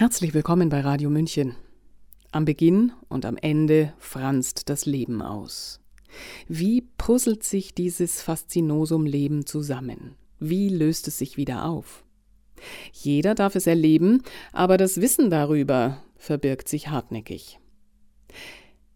Herzlich willkommen bei Radio München. Am Beginn und am Ende franzt das Leben aus. Wie puzzelt sich dieses Faszinosum Leben zusammen? Wie löst es sich wieder auf? Jeder darf es erleben, aber das Wissen darüber verbirgt sich hartnäckig.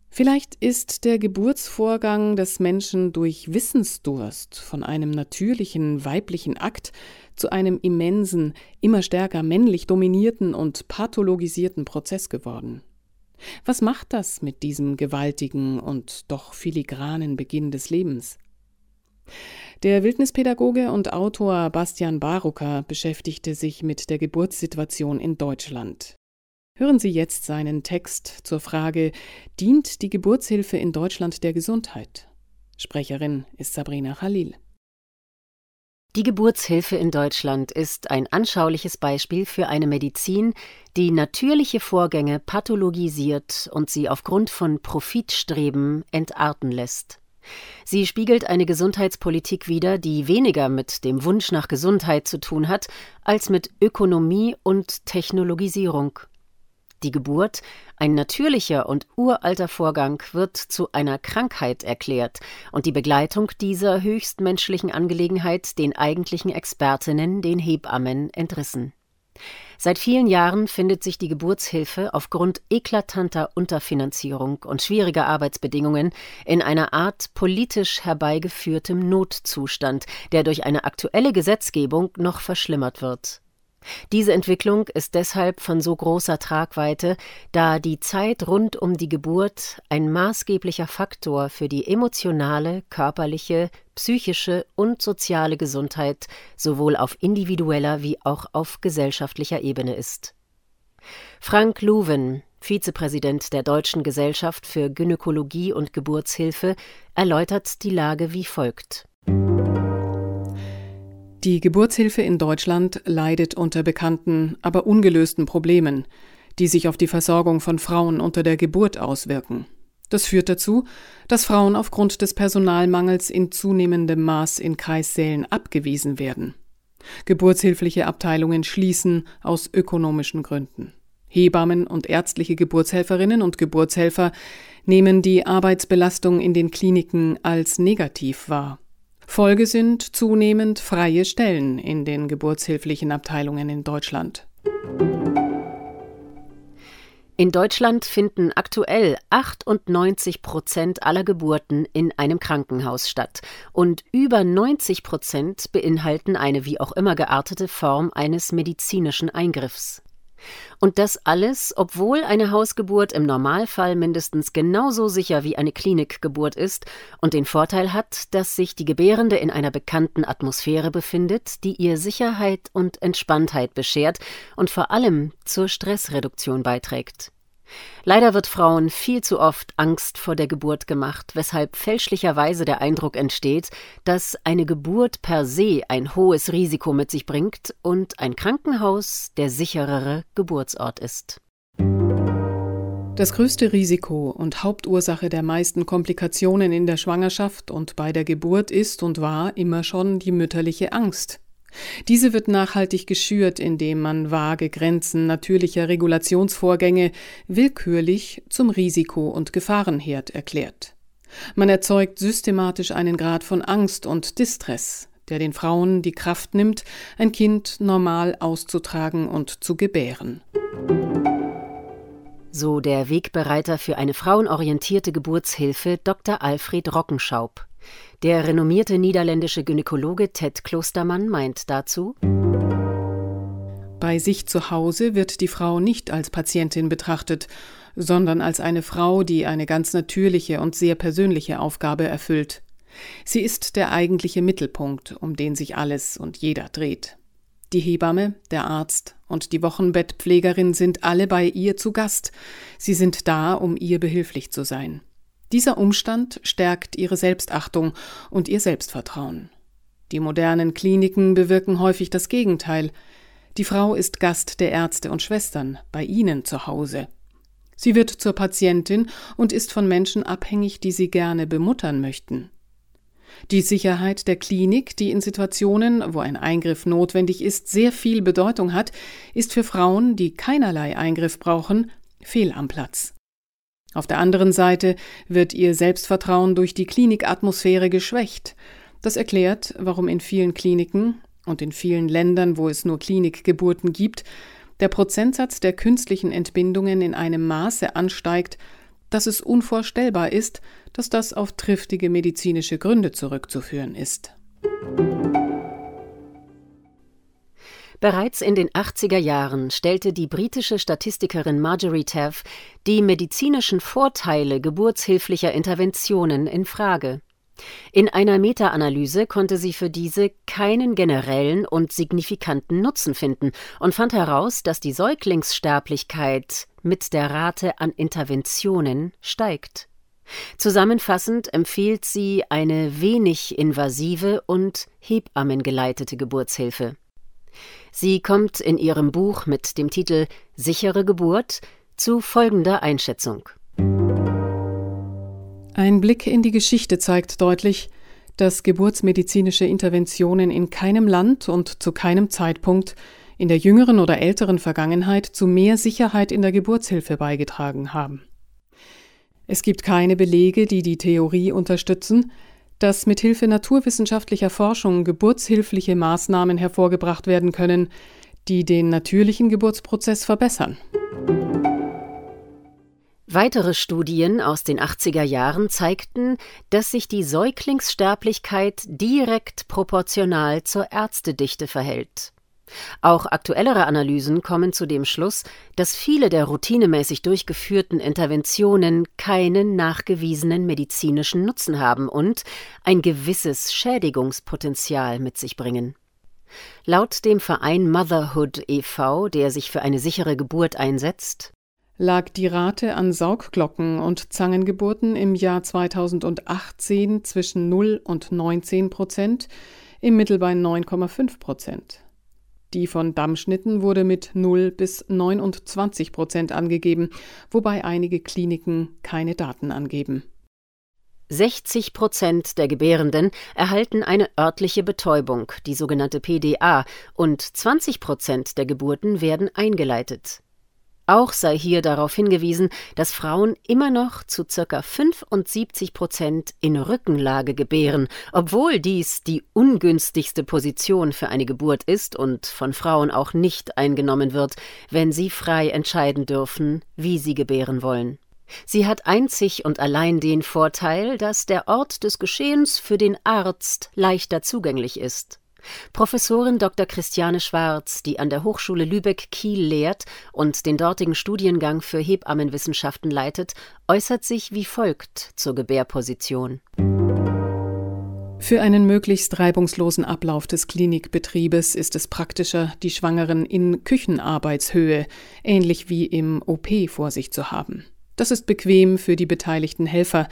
Vielleicht ist der Geburtsvorgang des Menschen durch Wissensdurst von einem natürlichen weiblichen Akt zu einem immensen, immer stärker männlich dominierten und pathologisierten Prozess geworden. Was macht das mit diesem gewaltigen und doch filigranen Beginn des Lebens? Der Wildnispädagoge und Autor Bastian Barucker beschäftigte sich mit der Geburtssituation in Deutschland. Hören Sie jetzt seinen Text zur Frage Dient die Geburtshilfe in Deutschland der Gesundheit? Sprecherin ist Sabrina Khalil. Die Geburtshilfe in Deutschland ist ein anschauliches Beispiel für eine Medizin, die natürliche Vorgänge pathologisiert und sie aufgrund von Profitstreben entarten lässt. Sie spiegelt eine Gesundheitspolitik wider, die weniger mit dem Wunsch nach Gesundheit zu tun hat, als mit Ökonomie und Technologisierung. Die Geburt, ein natürlicher und uralter Vorgang, wird zu einer Krankheit erklärt und die Begleitung dieser höchstmenschlichen Angelegenheit den eigentlichen Expertinnen, den Hebammen, entrissen. Seit vielen Jahren findet sich die Geburtshilfe aufgrund eklatanter Unterfinanzierung und schwieriger Arbeitsbedingungen in einer Art politisch herbeigeführtem Notzustand, der durch eine aktuelle Gesetzgebung noch verschlimmert wird. Diese Entwicklung ist deshalb von so großer Tragweite, da die Zeit rund um die Geburt ein maßgeblicher Faktor für die emotionale, körperliche, psychische und soziale Gesundheit sowohl auf individueller wie auch auf gesellschaftlicher Ebene ist. Frank Luwen, Vizepräsident der Deutschen Gesellschaft für Gynäkologie und Geburtshilfe, erläutert die Lage wie folgt die Geburtshilfe in Deutschland leidet unter bekannten, aber ungelösten Problemen, die sich auf die Versorgung von Frauen unter der Geburt auswirken. Das führt dazu, dass Frauen aufgrund des Personalmangels in zunehmendem Maß in Kreissälen abgewiesen werden. Geburtshilfliche Abteilungen schließen aus ökonomischen Gründen. Hebammen und ärztliche Geburtshelferinnen und Geburtshelfer nehmen die Arbeitsbelastung in den Kliniken als negativ wahr. Folge sind zunehmend freie Stellen in den geburtshilflichen Abteilungen in Deutschland. In Deutschland finden aktuell 98 Prozent aller Geburten in einem Krankenhaus statt und über 90 Prozent beinhalten eine wie auch immer geartete Form eines medizinischen Eingriffs. Und das alles, obwohl eine Hausgeburt im Normalfall mindestens genauso sicher wie eine Klinikgeburt ist und den Vorteil hat, dass sich die Gebärende in einer bekannten Atmosphäre befindet, die ihr Sicherheit und Entspanntheit beschert und vor allem zur Stressreduktion beiträgt. Leider wird Frauen viel zu oft Angst vor der Geburt gemacht, weshalb fälschlicherweise der Eindruck entsteht, dass eine Geburt per se ein hohes Risiko mit sich bringt und ein Krankenhaus der sicherere Geburtsort ist. Das größte Risiko und Hauptursache der meisten Komplikationen in der Schwangerschaft und bei der Geburt ist und war immer schon die mütterliche Angst. Diese wird nachhaltig geschürt, indem man vage Grenzen natürlicher Regulationsvorgänge willkürlich zum Risiko- und Gefahrenherd erklärt. Man erzeugt systematisch einen Grad von Angst und Distress, der den Frauen die Kraft nimmt, ein Kind normal auszutragen und zu gebären. So der Wegbereiter für eine frauenorientierte Geburtshilfe Dr. Alfred Rockenschaub. Der renommierte niederländische Gynäkologe Ted Klostermann meint dazu Bei sich zu Hause wird die Frau nicht als Patientin betrachtet, sondern als eine Frau, die eine ganz natürliche und sehr persönliche Aufgabe erfüllt. Sie ist der eigentliche Mittelpunkt, um den sich alles und jeder dreht. Die Hebamme, der Arzt und die Wochenbettpflegerin sind alle bei ihr zu Gast. Sie sind da, um ihr behilflich zu sein. Dieser Umstand stärkt ihre Selbstachtung und ihr Selbstvertrauen. Die modernen Kliniken bewirken häufig das Gegenteil. Die Frau ist Gast der Ärzte und Schwestern bei ihnen zu Hause. Sie wird zur Patientin und ist von Menschen abhängig, die sie gerne bemuttern möchten. Die Sicherheit der Klinik, die in Situationen, wo ein Eingriff notwendig ist, sehr viel Bedeutung hat, ist für Frauen, die keinerlei Eingriff brauchen, fehl am Platz. Auf der anderen Seite wird ihr Selbstvertrauen durch die Klinikatmosphäre geschwächt. Das erklärt, warum in vielen Kliniken und in vielen Ländern, wo es nur Klinikgeburten gibt, der Prozentsatz der künstlichen Entbindungen in einem Maße ansteigt, dass es unvorstellbar ist, dass das auf triftige medizinische Gründe zurückzuführen ist. Bereits in den 80er Jahren stellte die britische Statistikerin Marjorie Taff die medizinischen Vorteile geburtshilflicher Interventionen in Frage. In einer Meta-Analyse konnte sie für diese keinen generellen und signifikanten Nutzen finden und fand heraus, dass die Säuglingssterblichkeit mit der Rate an Interventionen steigt. Zusammenfassend empfiehlt sie eine wenig invasive und hebammengeleitete Geburtshilfe. Sie kommt in ihrem Buch mit dem Titel Sichere Geburt zu folgender Einschätzung. Ein Blick in die Geschichte zeigt deutlich, dass geburtsmedizinische Interventionen in keinem Land und zu keinem Zeitpunkt in der jüngeren oder älteren Vergangenheit zu mehr Sicherheit in der Geburtshilfe beigetragen haben. Es gibt keine Belege, die die Theorie unterstützen, dass mit Hilfe naturwissenschaftlicher Forschung geburtshilfliche Maßnahmen hervorgebracht werden können, die den natürlichen Geburtsprozess verbessern. Weitere Studien aus den 80er Jahren zeigten, dass sich die Säuglingssterblichkeit direkt proportional zur Ärztedichte verhält. Auch aktuellere Analysen kommen zu dem Schluss, dass viele der routinemäßig durchgeführten Interventionen keinen nachgewiesenen medizinischen Nutzen haben und ein gewisses Schädigungspotenzial mit sich bringen. Laut dem Verein Motherhood e.V., der sich für eine sichere Geburt einsetzt, lag die Rate an Saugglocken und Zangengeburten im Jahr 2018 zwischen 0 und 19 Prozent, im Mittel bei 9,5 Prozent. Die von Dammschnitten wurde mit 0 bis 29 Prozent angegeben, wobei einige Kliniken keine Daten angeben. 60 Prozent der Gebärenden erhalten eine örtliche Betäubung, die sogenannte PDA, und 20 Prozent der Geburten werden eingeleitet. Auch sei hier darauf hingewiesen, dass Frauen immer noch zu ca. 75 Prozent in Rückenlage gebären, obwohl dies die ungünstigste Position für eine Geburt ist und von Frauen auch nicht eingenommen wird, wenn sie frei entscheiden dürfen, wie sie gebären wollen. Sie hat einzig und allein den Vorteil, dass der Ort des Geschehens für den Arzt leichter zugänglich ist. Professorin Dr. Christiane Schwarz, die an der Hochschule Lübeck-Kiel lehrt und den dortigen Studiengang für Hebammenwissenschaften leitet, äußert sich wie folgt zur Gebärposition. Für einen möglichst reibungslosen Ablauf des Klinikbetriebes ist es praktischer, die Schwangeren in Küchenarbeitshöhe, ähnlich wie im OP, vor sich zu haben. Das ist bequem für die beteiligten Helfer,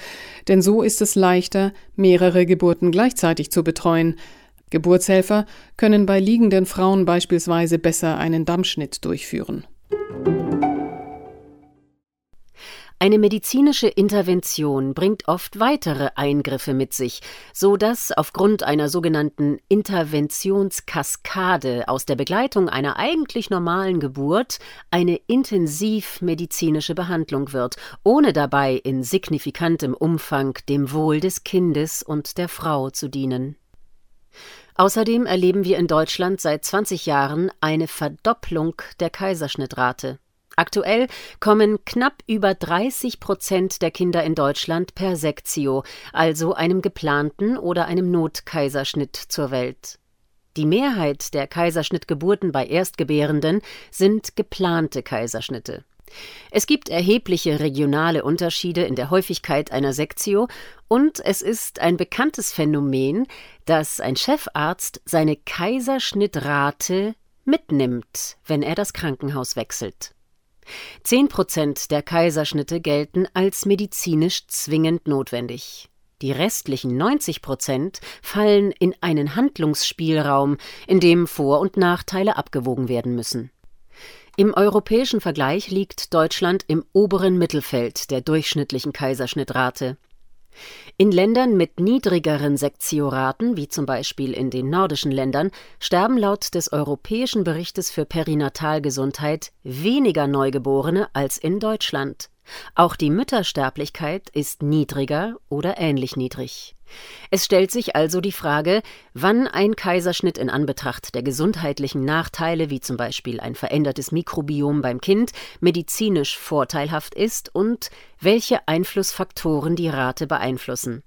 denn so ist es leichter, mehrere Geburten gleichzeitig zu betreuen, Geburtshelfer können bei liegenden Frauen beispielsweise besser einen Dammschnitt durchführen. Eine medizinische Intervention bringt oft weitere Eingriffe mit sich, so dass aufgrund einer sogenannten Interventionskaskade aus der Begleitung einer eigentlich normalen Geburt eine intensivmedizinische Behandlung wird, ohne dabei in signifikantem Umfang dem Wohl des Kindes und der Frau zu dienen. Außerdem erleben wir in Deutschland seit 20 Jahren eine Verdopplung der Kaiserschnittrate. Aktuell kommen knapp über 30 Prozent der Kinder in Deutschland per Sektio, also einem geplanten oder einem Notkaiserschnitt zur Welt. Die Mehrheit der Kaiserschnittgeburten bei Erstgebärenden sind geplante Kaiserschnitte. Es gibt erhebliche regionale Unterschiede in der Häufigkeit einer Sektio und es ist ein bekanntes Phänomen, dass ein Chefarzt seine Kaiserschnittrate mitnimmt, wenn er das Krankenhaus wechselt. Zehn Prozent der Kaiserschnitte gelten als medizinisch zwingend notwendig. Die restlichen 90 Prozent fallen in einen Handlungsspielraum, in dem Vor- und Nachteile abgewogen werden müssen. Im europäischen Vergleich liegt Deutschland im oberen Mittelfeld der durchschnittlichen Kaiserschnittrate. In Ländern mit niedrigeren Sektioraten, wie zum Beispiel in den nordischen Ländern, sterben laut des Europäischen Berichtes für Perinatalgesundheit weniger Neugeborene als in Deutschland. Auch die Müttersterblichkeit ist niedriger oder ähnlich niedrig. Es stellt sich also die Frage, wann ein Kaiserschnitt in Anbetracht der gesundheitlichen Nachteile, wie zum Beispiel ein verändertes Mikrobiom beim Kind, medizinisch vorteilhaft ist und welche Einflussfaktoren die Rate beeinflussen.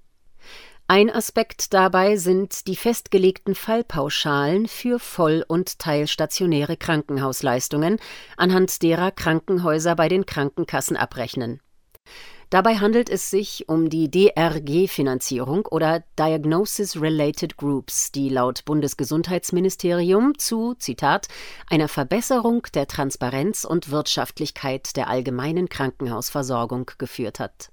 Ein Aspekt dabei sind die festgelegten Fallpauschalen für voll- und teilstationäre Krankenhausleistungen, anhand derer Krankenhäuser bei den Krankenkassen abrechnen. Dabei handelt es sich um die DRG-Finanzierung oder Diagnosis Related Groups, die laut Bundesgesundheitsministerium zu, Zitat, einer Verbesserung der Transparenz und Wirtschaftlichkeit der allgemeinen Krankenhausversorgung geführt hat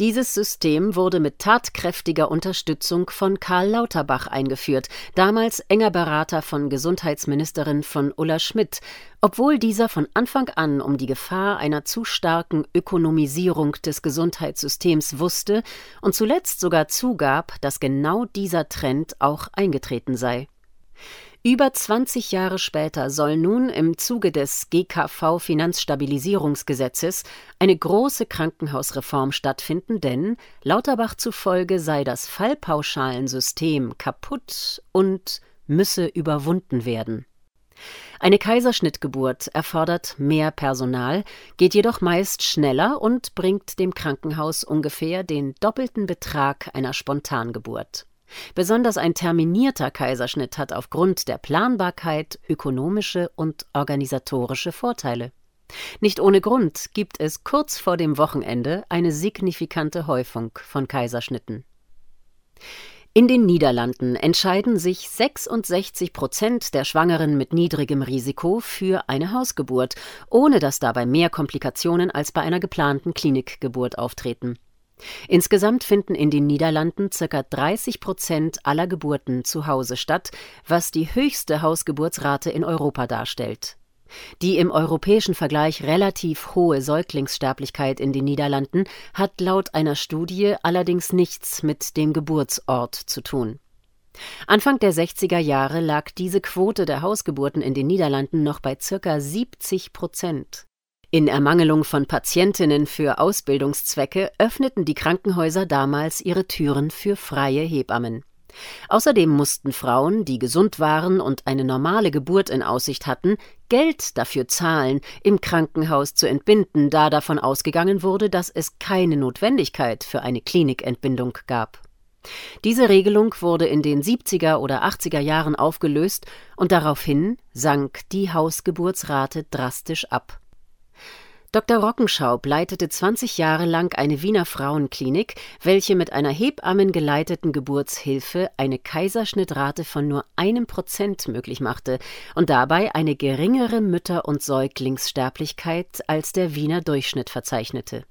dieses System wurde mit tatkräftiger Unterstützung von Karl Lauterbach eingeführt, damals enger Berater von Gesundheitsministerin von Ulla Schmidt, obwohl dieser von Anfang an um die Gefahr einer zu starken Ökonomisierung des Gesundheitssystems wusste und zuletzt sogar zugab, dass genau dieser Trend auch eingetreten sei. Über 20 Jahre später soll nun im Zuge des GKV Finanzstabilisierungsgesetzes eine große Krankenhausreform stattfinden, denn Lauterbach zufolge sei das Fallpauschalensystem kaputt und müsse überwunden werden. Eine Kaiserschnittgeburt erfordert mehr Personal, geht jedoch meist schneller und bringt dem Krankenhaus ungefähr den doppelten Betrag einer Spontangeburt. Besonders ein terminierter Kaiserschnitt hat aufgrund der Planbarkeit ökonomische und organisatorische Vorteile. Nicht ohne Grund gibt es kurz vor dem Wochenende eine signifikante Häufung von Kaiserschnitten. In den Niederlanden entscheiden sich 66 Prozent der Schwangeren mit niedrigem Risiko für eine Hausgeburt, ohne dass dabei mehr Komplikationen als bei einer geplanten Klinikgeburt auftreten. Insgesamt finden in den Niederlanden ca. 30 Prozent aller Geburten zu Hause statt, was die höchste Hausgeburtsrate in Europa darstellt. Die im europäischen Vergleich relativ hohe Säuglingssterblichkeit in den Niederlanden hat laut einer Studie allerdings nichts mit dem Geburtsort zu tun. Anfang der 60er Jahre lag diese Quote der Hausgeburten in den Niederlanden noch bei ca. 70 Prozent. In Ermangelung von Patientinnen für Ausbildungszwecke öffneten die Krankenhäuser damals ihre Türen für freie Hebammen. Außerdem mussten Frauen, die gesund waren und eine normale Geburt in Aussicht hatten, Geld dafür zahlen, im Krankenhaus zu entbinden, da davon ausgegangen wurde, dass es keine Notwendigkeit für eine Klinikentbindung gab. Diese Regelung wurde in den 70er oder 80er Jahren aufgelöst und daraufhin sank die Hausgeburtsrate drastisch ab. Dr. Rockenschaub leitete 20 Jahre lang eine Wiener Frauenklinik, welche mit einer Hebammen geleiteten Geburtshilfe eine Kaiserschnittrate von nur einem Prozent möglich machte und dabei eine geringere Mütter- und Säuglingssterblichkeit als der Wiener Durchschnitt verzeichnete.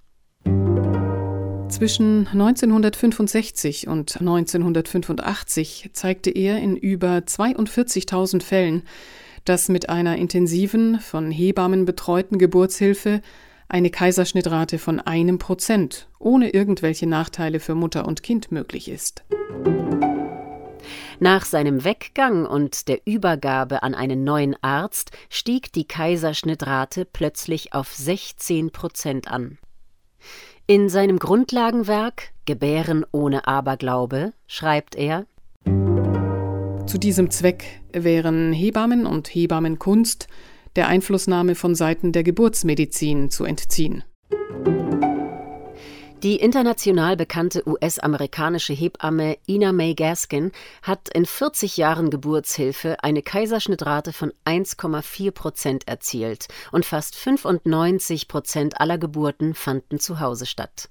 Zwischen 1965 und 1985 zeigte er in über 42.000 Fällen, dass mit einer intensiven, von Hebammen betreuten Geburtshilfe eine Kaiserschnittrate von einem Prozent ohne irgendwelche Nachteile für Mutter und Kind möglich ist. Nach seinem Weggang und der Übergabe an einen neuen Arzt stieg die Kaiserschnittrate plötzlich auf 16 Prozent an. In seinem Grundlagenwerk Gebären ohne Aberglaube schreibt er zu diesem Zweck wären Hebammen und Hebammenkunst der Einflussnahme von Seiten der Geburtsmedizin zu entziehen. Die international bekannte US-amerikanische Hebamme Ina May Gaskin hat in 40 Jahren Geburtshilfe eine Kaiserschnittrate von 1,4 Prozent erzielt und fast 95 Prozent aller Geburten fanden zu Hause statt.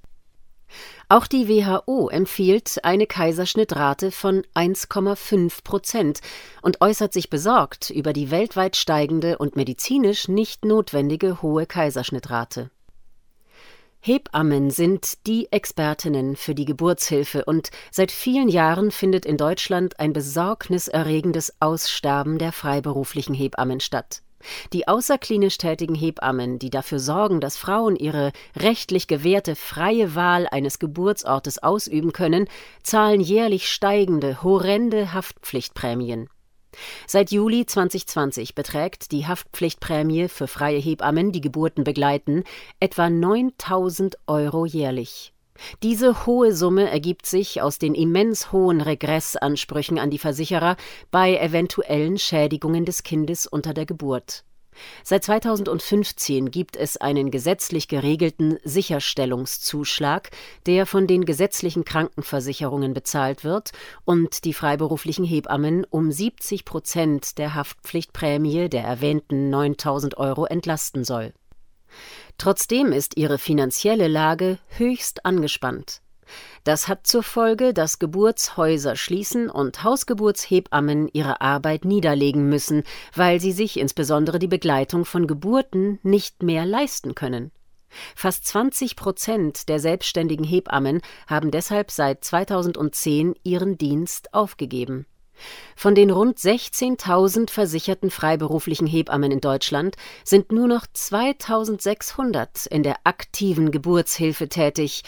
Auch die WHO empfiehlt eine Kaiserschnittrate von 1,5 Prozent und äußert sich besorgt über die weltweit steigende und medizinisch nicht notwendige hohe Kaiserschnittrate. Hebammen sind die Expertinnen für die Geburtshilfe und seit vielen Jahren findet in Deutschland ein besorgniserregendes Aussterben der freiberuflichen Hebammen statt. Die außerklinisch tätigen Hebammen, die dafür sorgen, dass Frauen ihre rechtlich gewährte freie Wahl eines Geburtsortes ausüben können, zahlen jährlich steigende, horrende Haftpflichtprämien. Seit Juli 2020 beträgt die Haftpflichtprämie für freie Hebammen, die Geburten begleiten, etwa 9000 Euro jährlich. Diese hohe Summe ergibt sich aus den immens hohen Regressansprüchen an die Versicherer bei eventuellen Schädigungen des Kindes unter der Geburt. Seit 2015 gibt es einen gesetzlich geregelten Sicherstellungszuschlag, der von den gesetzlichen Krankenversicherungen bezahlt wird und die freiberuflichen Hebammen um 70 Prozent der Haftpflichtprämie der erwähnten 9000 Euro entlasten soll. Trotzdem ist ihre finanzielle Lage höchst angespannt. Das hat zur Folge, dass Geburtshäuser schließen und Hausgeburtshebammen ihre Arbeit niederlegen müssen, weil sie sich insbesondere die Begleitung von Geburten nicht mehr leisten können. Fast 20 Prozent der selbstständigen Hebammen haben deshalb seit 2010 ihren Dienst aufgegeben. Von den rund 16.000 versicherten freiberuflichen Hebammen in Deutschland sind nur noch 2.600 in der aktiven Geburtshilfe tätig.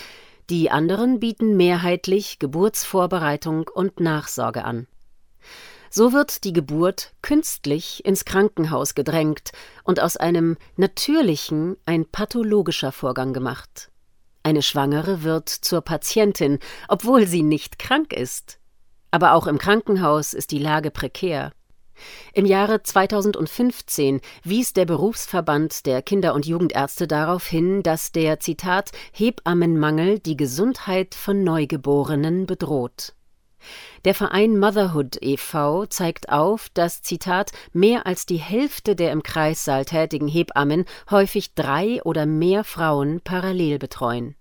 Die anderen bieten mehrheitlich Geburtsvorbereitung und Nachsorge an. So wird die Geburt künstlich ins Krankenhaus gedrängt und aus einem natürlichen ein pathologischer Vorgang gemacht. Eine Schwangere wird zur Patientin, obwohl sie nicht krank ist. Aber auch im Krankenhaus ist die Lage prekär. Im Jahre 2015 wies der Berufsverband der Kinder- und Jugendärzte darauf hin, dass der Zitat Hebammenmangel die Gesundheit von Neugeborenen bedroht. Der Verein Motherhood e.V. zeigt auf, dass Zitat mehr als die Hälfte der im Kreissaal tätigen Hebammen häufig drei oder mehr Frauen parallel betreuen.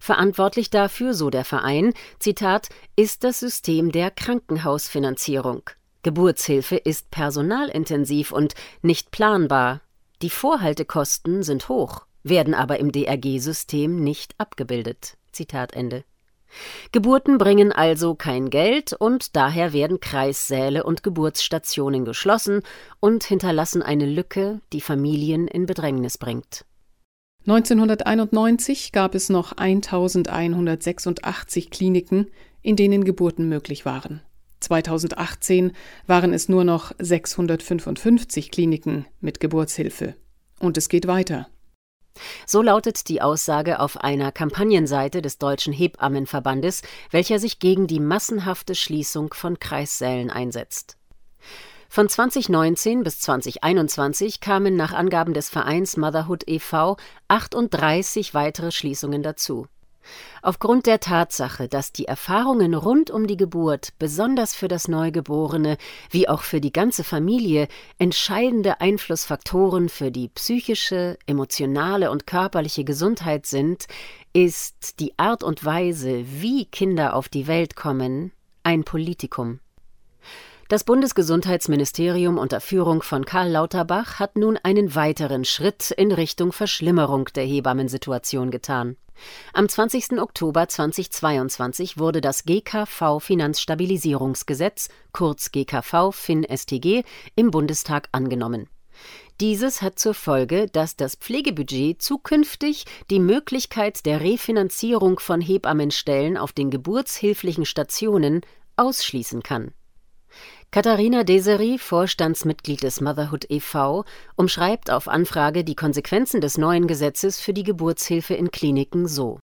Verantwortlich dafür, so der Verein, Zitat, ist das System der Krankenhausfinanzierung. Geburtshilfe ist personalintensiv und nicht planbar. Die Vorhaltekosten sind hoch, werden aber im DRG-System nicht abgebildet. Zitat Ende. Geburten bringen also kein Geld und daher werden Kreissäle und Geburtsstationen geschlossen und hinterlassen eine Lücke, die Familien in Bedrängnis bringt. 1991 gab es noch 1186 Kliniken, in denen Geburten möglich waren. 2018 waren es nur noch 655 Kliniken mit Geburtshilfe. Und es geht weiter. So lautet die Aussage auf einer Kampagnenseite des Deutschen Hebammenverbandes, welcher sich gegen die massenhafte Schließung von Kreissälen einsetzt. Von 2019 bis 2021 kamen nach Angaben des Vereins Motherhood e.V. 38 weitere Schließungen dazu. Aufgrund der Tatsache, dass die Erfahrungen rund um die Geburt besonders für das Neugeborene wie auch für die ganze Familie entscheidende Einflussfaktoren für die psychische, emotionale und körperliche Gesundheit sind, ist die Art und Weise, wie Kinder auf die Welt kommen, ein Politikum. Das Bundesgesundheitsministerium unter Führung von Karl Lauterbach hat nun einen weiteren Schritt in Richtung Verschlimmerung der Hebammensituation getan. Am 20. Oktober 2022 wurde das GKV Finanzstabilisierungsgesetz, kurz GKV Fin STG, im Bundestag angenommen. Dieses hat zur Folge, dass das Pflegebudget zukünftig die Möglichkeit der Refinanzierung von Hebammenstellen auf den geburtshilflichen Stationen ausschließen kann. Katharina Deseri, Vorstandsmitglied des Motherhood e.V., umschreibt auf Anfrage die Konsequenzen des neuen Gesetzes für die Geburtshilfe in Kliniken so.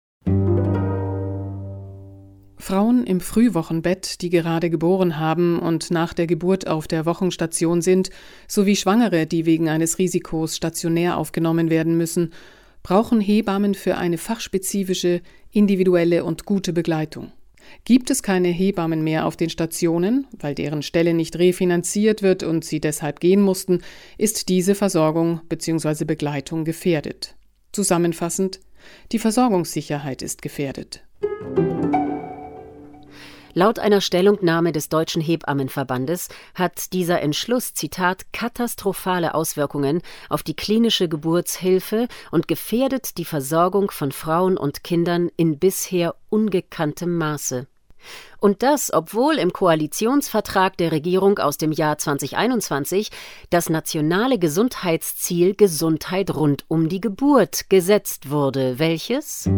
Frauen im Frühwochenbett, die gerade geboren haben und nach der Geburt auf der Wochenstation sind, sowie Schwangere, die wegen eines Risikos stationär aufgenommen werden müssen, brauchen Hebammen für eine fachspezifische, individuelle und gute Begleitung. Gibt es keine Hebammen mehr auf den Stationen, weil deren Stelle nicht refinanziert wird und sie deshalb gehen mussten, ist diese Versorgung bzw. Begleitung gefährdet. Zusammenfassend, die Versorgungssicherheit ist gefährdet. Laut einer Stellungnahme des Deutschen Hebammenverbandes hat dieser Entschluss, Zitat, katastrophale Auswirkungen auf die klinische Geburtshilfe und gefährdet die Versorgung von Frauen und Kindern in bisher ungekanntem Maße. Und das, obwohl im Koalitionsvertrag der Regierung aus dem Jahr 2021 das nationale Gesundheitsziel Gesundheit rund um die Geburt gesetzt wurde, welches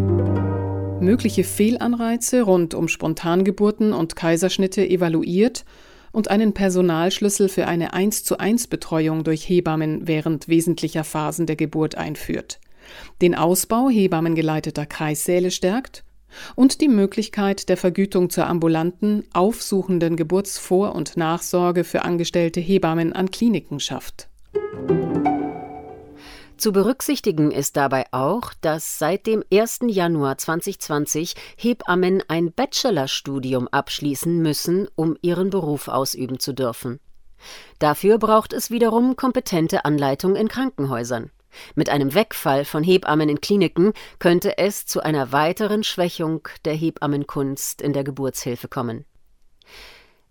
mögliche Fehlanreize rund um Spontangeburten und Kaiserschnitte evaluiert und einen Personalschlüssel für eine 1 zu 1 Betreuung durch Hebammen während wesentlicher Phasen der Geburt einführt, den Ausbau hebammengeleiteter Kreissäle stärkt und die Möglichkeit der Vergütung zur ambulanten, aufsuchenden Geburtsvor- und Nachsorge für angestellte Hebammen an Kliniken schafft. Zu berücksichtigen ist dabei auch, dass seit dem 1. Januar 2020 Hebammen ein Bachelorstudium abschließen müssen, um ihren Beruf ausüben zu dürfen. Dafür braucht es wiederum kompetente Anleitung in Krankenhäusern. Mit einem Wegfall von Hebammen in Kliniken könnte es zu einer weiteren Schwächung der Hebammenkunst in der Geburtshilfe kommen.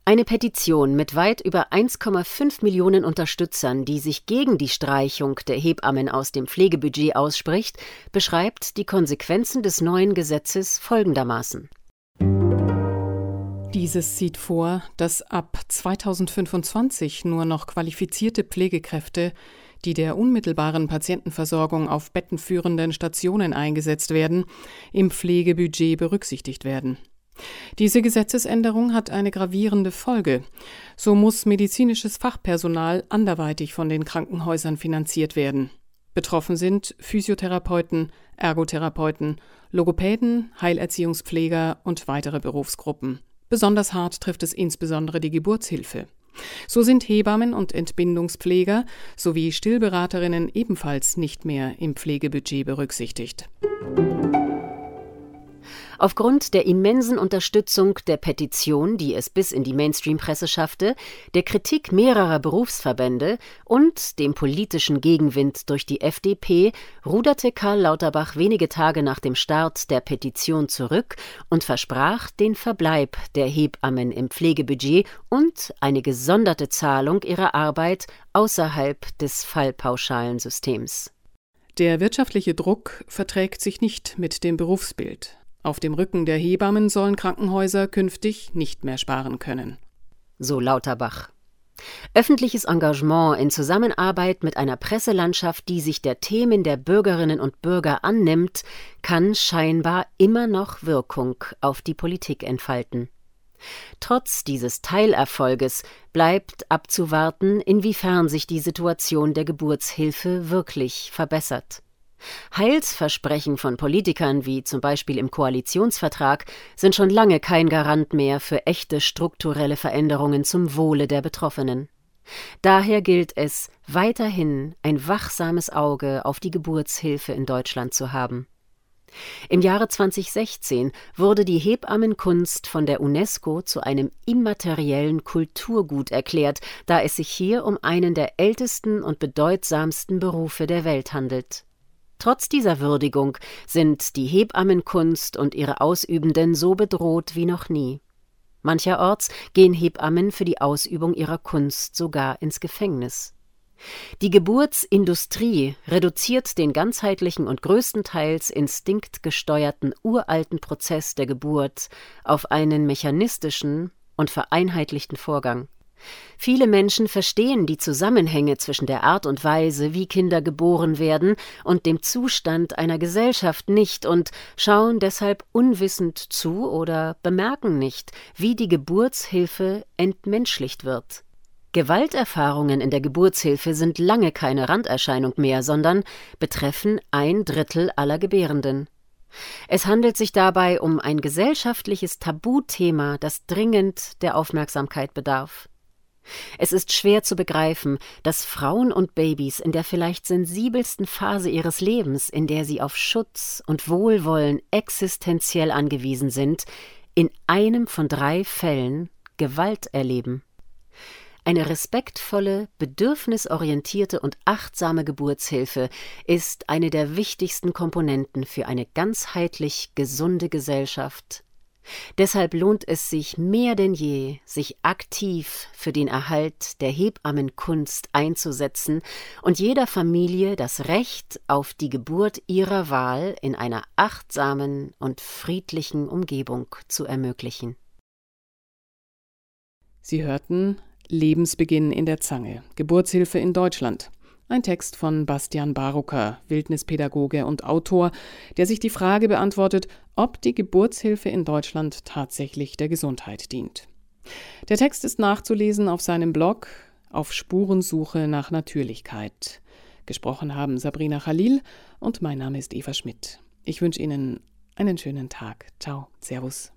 Eine Petition mit weit über 1,5 Millionen Unterstützern, die sich gegen die Streichung der Hebammen aus dem Pflegebudget ausspricht, beschreibt die Konsequenzen des neuen Gesetzes folgendermaßen. Dieses sieht vor, dass ab 2025 nur noch qualifizierte Pflegekräfte, die der unmittelbaren Patientenversorgung auf bettenführenden Stationen eingesetzt werden, im Pflegebudget berücksichtigt werden. Diese Gesetzesänderung hat eine gravierende Folge. So muss medizinisches Fachpersonal anderweitig von den Krankenhäusern finanziert werden. Betroffen sind Physiotherapeuten, Ergotherapeuten, Logopäden, Heilerziehungspfleger und weitere Berufsgruppen. Besonders hart trifft es insbesondere die Geburtshilfe. So sind Hebammen und Entbindungspfleger sowie Stillberaterinnen ebenfalls nicht mehr im Pflegebudget berücksichtigt. Aufgrund der immensen Unterstützung der Petition, die es bis in die Mainstream-Presse schaffte, der Kritik mehrerer Berufsverbände und dem politischen Gegenwind durch die FDP ruderte Karl Lauterbach wenige Tage nach dem Start der Petition zurück und versprach den Verbleib der Hebammen im Pflegebudget und eine gesonderte Zahlung ihrer Arbeit außerhalb des Fallpauschalensystems. Der wirtschaftliche Druck verträgt sich nicht mit dem Berufsbild. Auf dem Rücken der Hebammen sollen Krankenhäuser künftig nicht mehr sparen können. So Lauterbach. Öffentliches Engagement in Zusammenarbeit mit einer Presselandschaft, die sich der Themen der Bürgerinnen und Bürger annimmt, kann scheinbar immer noch Wirkung auf die Politik entfalten. Trotz dieses Teilerfolges bleibt abzuwarten, inwiefern sich die Situation der Geburtshilfe wirklich verbessert. Heilsversprechen von Politikern, wie zum Beispiel im Koalitionsvertrag, sind schon lange kein Garant mehr für echte strukturelle Veränderungen zum Wohle der Betroffenen. Daher gilt es, weiterhin ein wachsames Auge auf die Geburtshilfe in Deutschland zu haben. Im Jahre 2016 wurde die Hebammenkunst von der UNESCO zu einem immateriellen Kulturgut erklärt, da es sich hier um einen der ältesten und bedeutsamsten Berufe der Welt handelt. Trotz dieser Würdigung sind die Hebammenkunst und ihre Ausübenden so bedroht wie noch nie. Mancherorts gehen Hebammen für die Ausübung ihrer Kunst sogar ins Gefängnis. Die Geburtsindustrie reduziert den ganzheitlichen und größtenteils instinktgesteuerten uralten Prozess der Geburt auf einen mechanistischen und vereinheitlichten Vorgang. Viele Menschen verstehen die Zusammenhänge zwischen der Art und Weise, wie Kinder geboren werden, und dem Zustand einer Gesellschaft nicht und schauen deshalb unwissend zu oder bemerken nicht, wie die Geburtshilfe entmenschlicht wird. Gewalterfahrungen in der Geburtshilfe sind lange keine Randerscheinung mehr, sondern betreffen ein Drittel aller Gebärenden. Es handelt sich dabei um ein gesellschaftliches Tabuthema, das dringend der Aufmerksamkeit bedarf. Es ist schwer zu begreifen, dass Frauen und Babys in der vielleicht sensibelsten Phase ihres Lebens, in der sie auf Schutz und Wohlwollen existenziell angewiesen sind, in einem von drei Fällen Gewalt erleben. Eine respektvolle, bedürfnisorientierte und achtsame Geburtshilfe ist eine der wichtigsten Komponenten für eine ganzheitlich gesunde Gesellschaft Deshalb lohnt es sich mehr denn je, sich aktiv für den Erhalt der Hebammenkunst einzusetzen und jeder Familie das Recht auf die Geburt ihrer Wahl in einer achtsamen und friedlichen Umgebung zu ermöglichen Sie hörten Lebensbeginn in der Zange, Geburtshilfe in Deutschland. Ein Text von Bastian Barucker, Wildnispädagoge und Autor, der sich die Frage beantwortet, ob die Geburtshilfe in Deutschland tatsächlich der Gesundheit dient. Der Text ist nachzulesen auf seinem Blog auf Spurensuche nach Natürlichkeit. Gesprochen haben Sabrina Khalil und mein Name ist Eva Schmidt. Ich wünsche Ihnen einen schönen Tag. Ciao, Servus.